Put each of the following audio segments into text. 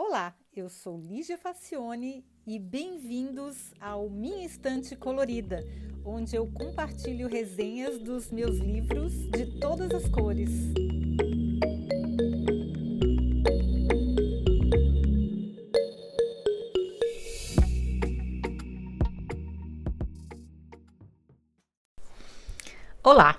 Olá, eu sou Lígia Facione e bem-vindos ao Minha Estante Colorida, onde eu compartilho resenhas dos meus livros de todas as cores. Olá!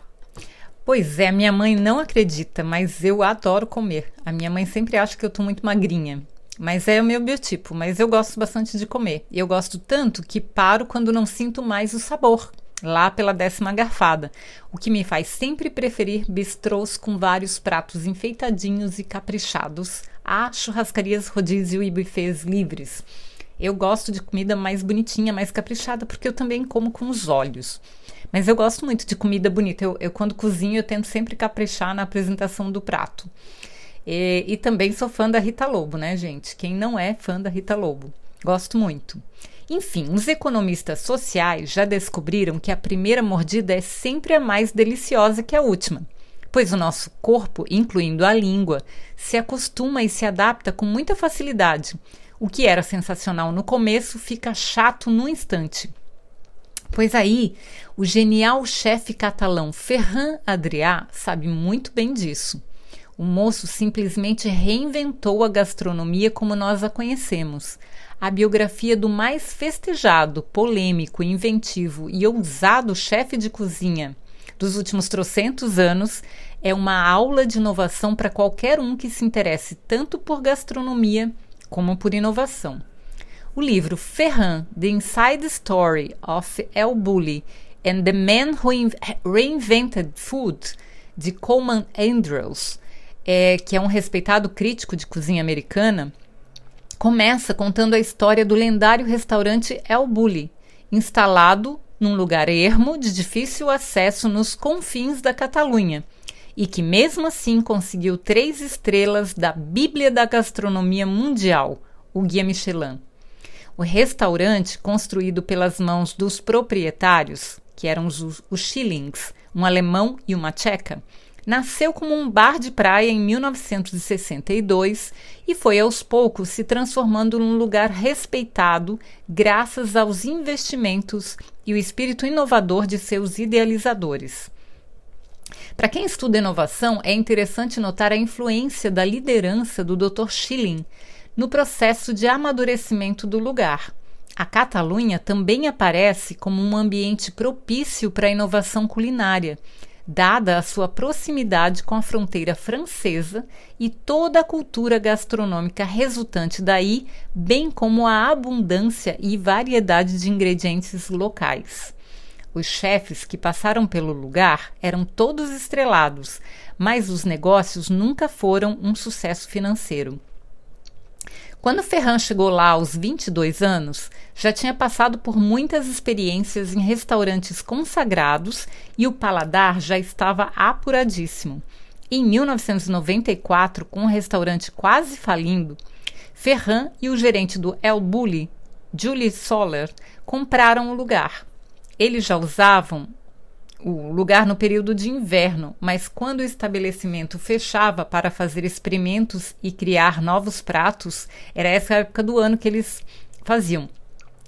Pois é, minha mãe não acredita, mas eu adoro comer. A minha mãe sempre acha que eu tô muito magrinha. Mas é o meu biotipo, mas eu gosto bastante de comer. E eu gosto tanto que paro quando não sinto mais o sabor, lá pela décima garfada, o que me faz sempre preferir bistrôs com vários pratos enfeitadinhos e caprichados a churrascarias rodízio e buffets livres. Eu gosto de comida mais bonitinha, mais caprichada, porque eu também como com os olhos. Mas eu gosto muito de comida bonita. Eu, eu quando cozinho, eu tento sempre caprichar na apresentação do prato. E, e também sou fã da Rita Lobo, né, gente? Quem não é fã da Rita Lobo? Gosto muito. Enfim, os economistas sociais já descobriram que a primeira mordida é sempre a mais deliciosa que a última, pois o nosso corpo, incluindo a língua, se acostuma e se adapta com muita facilidade. O que era sensacional no começo fica chato no instante. Pois aí, o genial chefe catalão Ferran Adrià sabe muito bem disso. O moço simplesmente reinventou a gastronomia como nós a conhecemos. A biografia do mais festejado, polêmico, inventivo e ousado chefe de cozinha dos últimos trocentos anos é uma aula de inovação para qualquer um que se interesse tanto por gastronomia como por inovação. O livro Ferran, The Inside Story of El Bulli and the Man Who Reinvented Food, de Coleman Andrews, é, que é um respeitado crítico de cozinha americana, começa contando a história do lendário restaurante El Bulli, instalado num lugar ermo de difícil acesso nos confins da Catalunha, e que mesmo assim conseguiu três estrelas da Bíblia da Gastronomia Mundial, o Guia Michelin. O restaurante, construído pelas mãos dos proprietários, que eram os, os Schillings, um alemão e uma tcheca, nasceu como um bar de praia em 1962 e foi aos poucos se transformando num lugar respeitado graças aos investimentos e o espírito inovador de seus idealizadores. Para quem estuda inovação, é interessante notar a influência da liderança do Dr. Schilling no processo de amadurecimento do lugar. A Catalunha também aparece como um ambiente propício para a inovação culinária, dada a sua proximidade com a fronteira francesa e toda a cultura gastronômica resultante daí, bem como a abundância e variedade de ingredientes locais. Os chefes que passaram pelo lugar eram todos estrelados, mas os negócios nunca foram um sucesso financeiro. Quando Ferran chegou lá aos 22 anos, já tinha passado por muitas experiências em restaurantes consagrados e o paladar já estava apuradíssimo. Em 1994, com o restaurante quase falindo, Ferran e o gerente do El Bulli, Julie Soller, compraram o lugar. Eles já usavam o lugar no período de inverno, mas quando o estabelecimento fechava para fazer experimentos e criar novos pratos, era essa época do ano que eles faziam.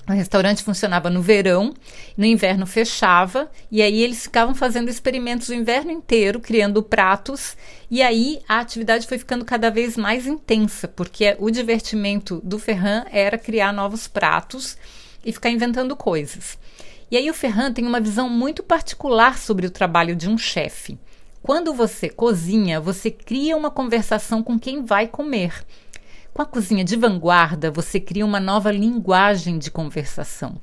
O restaurante funcionava no verão, no inverno fechava, e aí eles ficavam fazendo experimentos o inverno inteiro, criando pratos, e aí a atividade foi ficando cada vez mais intensa, porque o divertimento do Ferran era criar novos pratos e ficar inventando coisas. E aí o Ferran tem uma visão muito particular sobre o trabalho de um chefe. Quando você cozinha, você cria uma conversação com quem vai comer. Com a cozinha de vanguarda, você cria uma nova linguagem de conversação.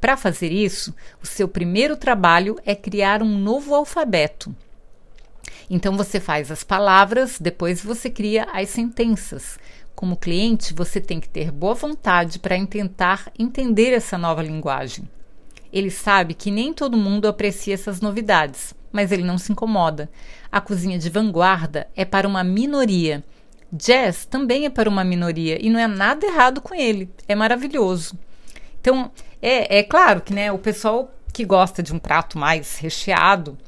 Para fazer isso, o seu primeiro trabalho é criar um novo alfabeto. Então você faz as palavras, depois você cria as sentenças. Como cliente, você tem que ter boa vontade para tentar entender essa nova linguagem. Ele sabe que nem todo mundo aprecia essas novidades, mas ele não se incomoda. A cozinha de vanguarda é para uma minoria. Jazz também é para uma minoria e não é nada errado com ele. É maravilhoso. Então, é, é claro que né, o pessoal que gosta de um prato mais recheado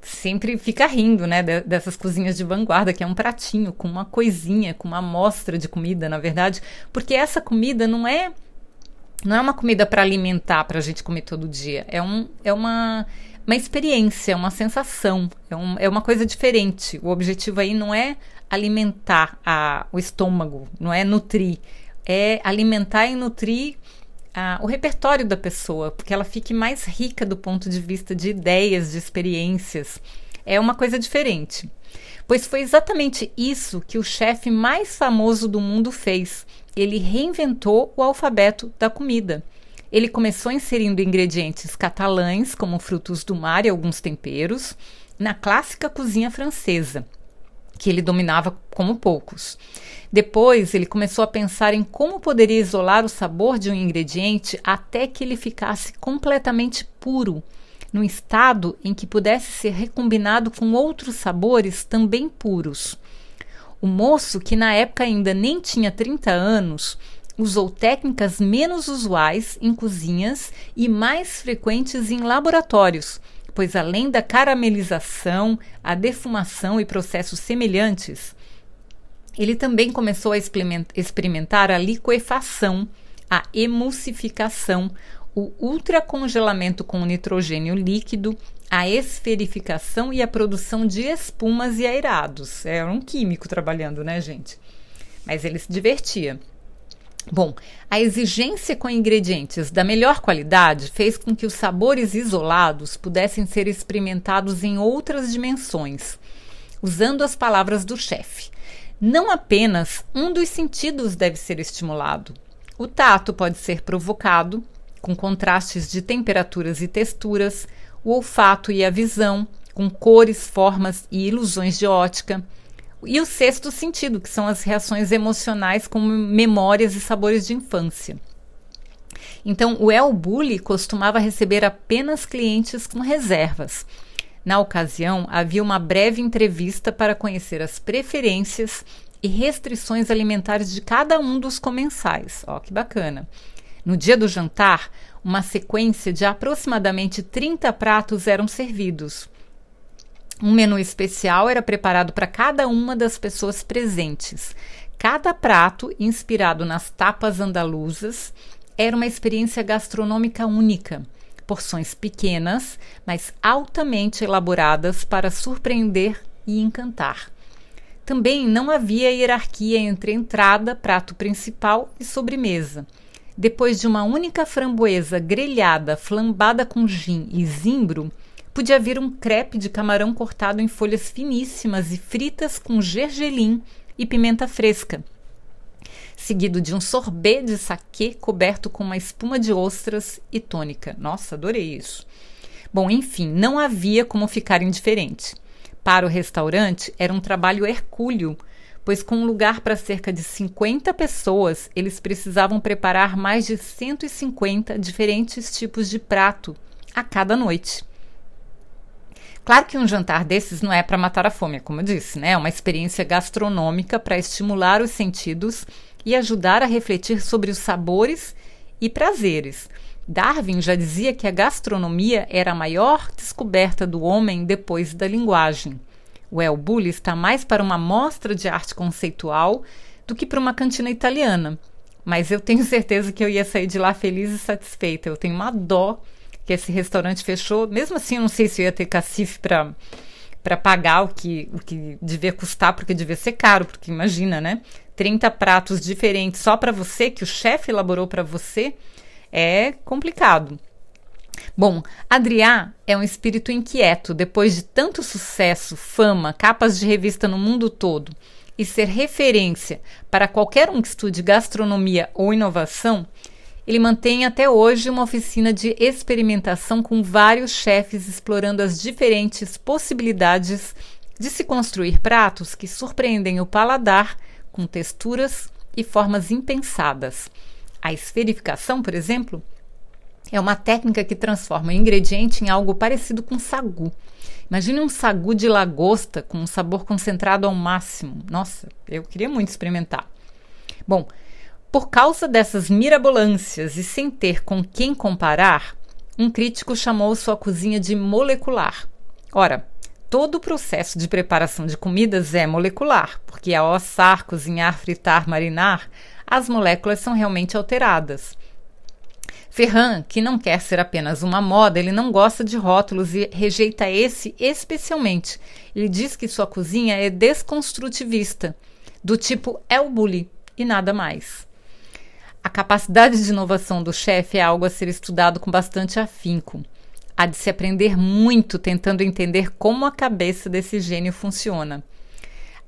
sempre fica rindo, né, dessas cozinhas de vanguarda, que é um pratinho com uma coisinha, com uma amostra de comida, na verdade, porque essa comida não é não é uma comida para alimentar, para a gente comer todo dia. É, um, é uma, uma experiência, uma sensação, é, um, é uma coisa diferente. O objetivo aí não é alimentar a, o estômago, não é nutrir, é alimentar e nutrir a, o repertório da pessoa, porque ela fique mais rica do ponto de vista de ideias, de experiências. É uma coisa diferente. Pois foi exatamente isso que o chefe mais famoso do mundo fez. Ele reinventou o alfabeto da comida. Ele começou inserindo ingredientes catalães, como frutos do mar e alguns temperos, na clássica cozinha francesa, que ele dominava como poucos. Depois, ele começou a pensar em como poderia isolar o sabor de um ingrediente até que ele ficasse completamente puro, num estado em que pudesse ser recombinado com outros sabores também puros. O moço, que na época ainda nem tinha 30 anos, usou técnicas menos usuais em cozinhas e mais frequentes em laboratórios, pois além da caramelização, a defumação e processos semelhantes, ele também começou a experimentar a liquefação, a emulsificação, o ultracongelamento com nitrogênio líquido, a esferificação e a produção de espumas e aerados. Era um químico trabalhando, né, gente? Mas ele se divertia. Bom, a exigência com ingredientes da melhor qualidade fez com que os sabores isolados pudessem ser experimentados em outras dimensões, usando as palavras do chefe. Não apenas um dos sentidos deve ser estimulado. O tato pode ser provocado, com contrastes de temperaturas e texturas, o olfato e a visão, com cores, formas e ilusões de ótica, e o sexto sentido, que são as reações emocionais como memórias e sabores de infância. Então, o El Bulli costumava receber apenas clientes com reservas, na ocasião, havia uma breve entrevista para conhecer as preferências e restrições alimentares de cada um dos comensais. Ó, que bacana. No dia do jantar, uma sequência de aproximadamente 30 pratos eram servidos. Um menu especial era preparado para cada uma das pessoas presentes. Cada prato, inspirado nas tapas andaluzas, era uma experiência gastronômica única porções pequenas, mas altamente elaboradas para surpreender e encantar. Também não havia hierarquia entre entrada, prato principal e sobremesa. Depois de uma única framboesa grelhada, flambada com gin e zimbro, podia vir um crepe de camarão cortado em folhas finíssimas e fritas com gergelim e pimenta fresca seguido de um sorbet de saquê coberto com uma espuma de ostras e tônica. Nossa, adorei isso. Bom, enfim, não havia como ficar indiferente. Para o restaurante, era um trabalho hercúleo, pois com um lugar para cerca de 50 pessoas, eles precisavam preparar mais de 150 diferentes tipos de prato a cada noite. Claro que um jantar desses não é para matar a fome, como eu disse, né? É uma experiência gastronômica para estimular os sentidos e ajudar a refletir sobre os sabores e prazeres. Darwin já dizia que a gastronomia era a maior descoberta do homem depois da linguagem. O El Bulli está mais para uma mostra de arte conceitual do que para uma cantina italiana. Mas eu tenho certeza que eu ia sair de lá feliz e satisfeita. Eu tenho uma dó que esse restaurante fechou. Mesmo assim, eu não sei se eu ia ter cacife para para pagar o que, o que devia custar, porque devia ser caro, porque imagina, né? 30 pratos diferentes só para você, que o chefe elaborou para você, é complicado. Bom, Adriá é um espírito inquieto depois de tanto sucesso, fama, capas de revista no mundo todo e ser referência para qualquer um que estude gastronomia ou inovação, ele mantém até hoje uma oficina de experimentação com vários chefes explorando as diferentes possibilidades de se construir pratos que surpreendem o paladar com texturas e formas impensadas. A esferificação, por exemplo, é uma técnica que transforma o ingrediente em algo parecido com sagu. Imagine um sagu de lagosta com um sabor concentrado ao máximo. Nossa, eu queria muito experimentar. Bom, por causa dessas mirabolâncias e sem ter com quem comparar, um crítico chamou sua cozinha de molecular. Ora, todo o processo de preparação de comidas é molecular, porque ao assar, cozinhar, fritar, marinar, as moléculas são realmente alteradas. Ferran, que não quer ser apenas uma moda, ele não gosta de rótulos e rejeita esse especialmente. Ele diz que sua cozinha é desconstrutivista, do tipo é o bully e nada mais. A capacidade de inovação do chefe é algo a ser estudado com bastante afinco. Há de se aprender muito tentando entender como a cabeça desse gênio funciona.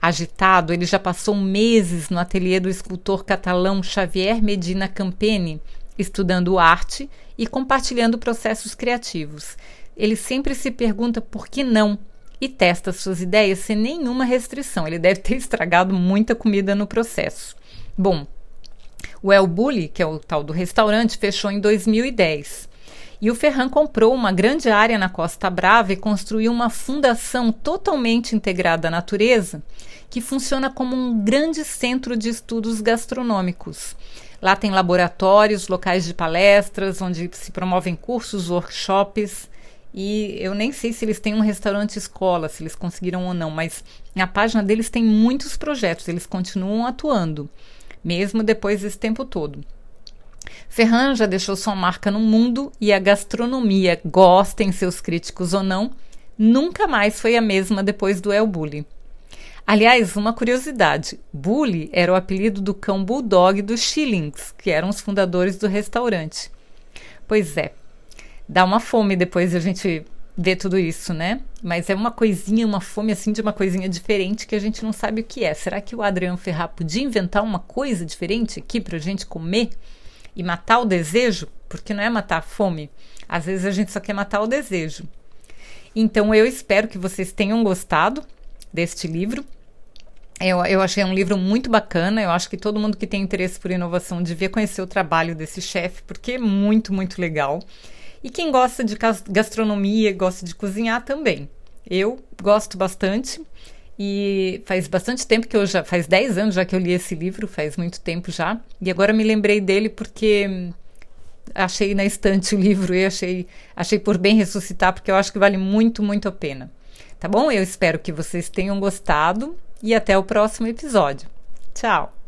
Agitado, ele já passou meses no ateliê do escultor catalão Xavier Medina Campeni, estudando arte e compartilhando processos criativos. Ele sempre se pergunta por que não e testa suas ideias sem nenhuma restrição. Ele deve ter estragado muita comida no processo. Bom, o El Bulli, que é o tal do restaurante, fechou em 2010. E o Ferran comprou uma grande área na Costa Brava e construiu uma fundação totalmente integrada à natureza, que funciona como um grande centro de estudos gastronômicos. Lá tem laboratórios, locais de palestras, onde se promovem cursos, workshops. E eu nem sei se eles têm um restaurante escola, se eles conseguiram ou não, mas na página deles tem muitos projetos, eles continuam atuando, mesmo depois desse tempo todo. Ferran já deixou sua marca no mundo e a gastronomia, gostem seus críticos ou não, nunca mais foi a mesma depois do El Bulli. Aliás, uma curiosidade: Bully era o apelido do cão bulldog dos Shillings, que eram os fundadores do restaurante. Pois é, dá uma fome depois de a gente ver tudo isso, né? Mas é uma coisinha, uma fome assim de uma coisinha diferente que a gente não sabe o que é. Será que o Adriano Ferrar podia inventar uma coisa diferente aqui para a gente comer e matar o desejo? Porque não é matar a fome. Às vezes a gente só quer matar o desejo. Então eu espero que vocês tenham gostado deste livro. Eu, eu achei um livro muito bacana. Eu acho que todo mundo que tem interesse por inovação devia conhecer o trabalho desse chefe, porque é muito, muito legal. E quem gosta de gastronomia, gosta de cozinhar também. Eu gosto bastante. E faz bastante tempo que eu já. Faz 10 anos já que eu li esse livro, faz muito tempo já. E agora me lembrei dele porque achei na estante o livro e achei, achei por bem ressuscitar, porque eu acho que vale muito, muito a pena. Tá bom? Eu espero que vocês tenham gostado e até o próximo episódio. Tchau!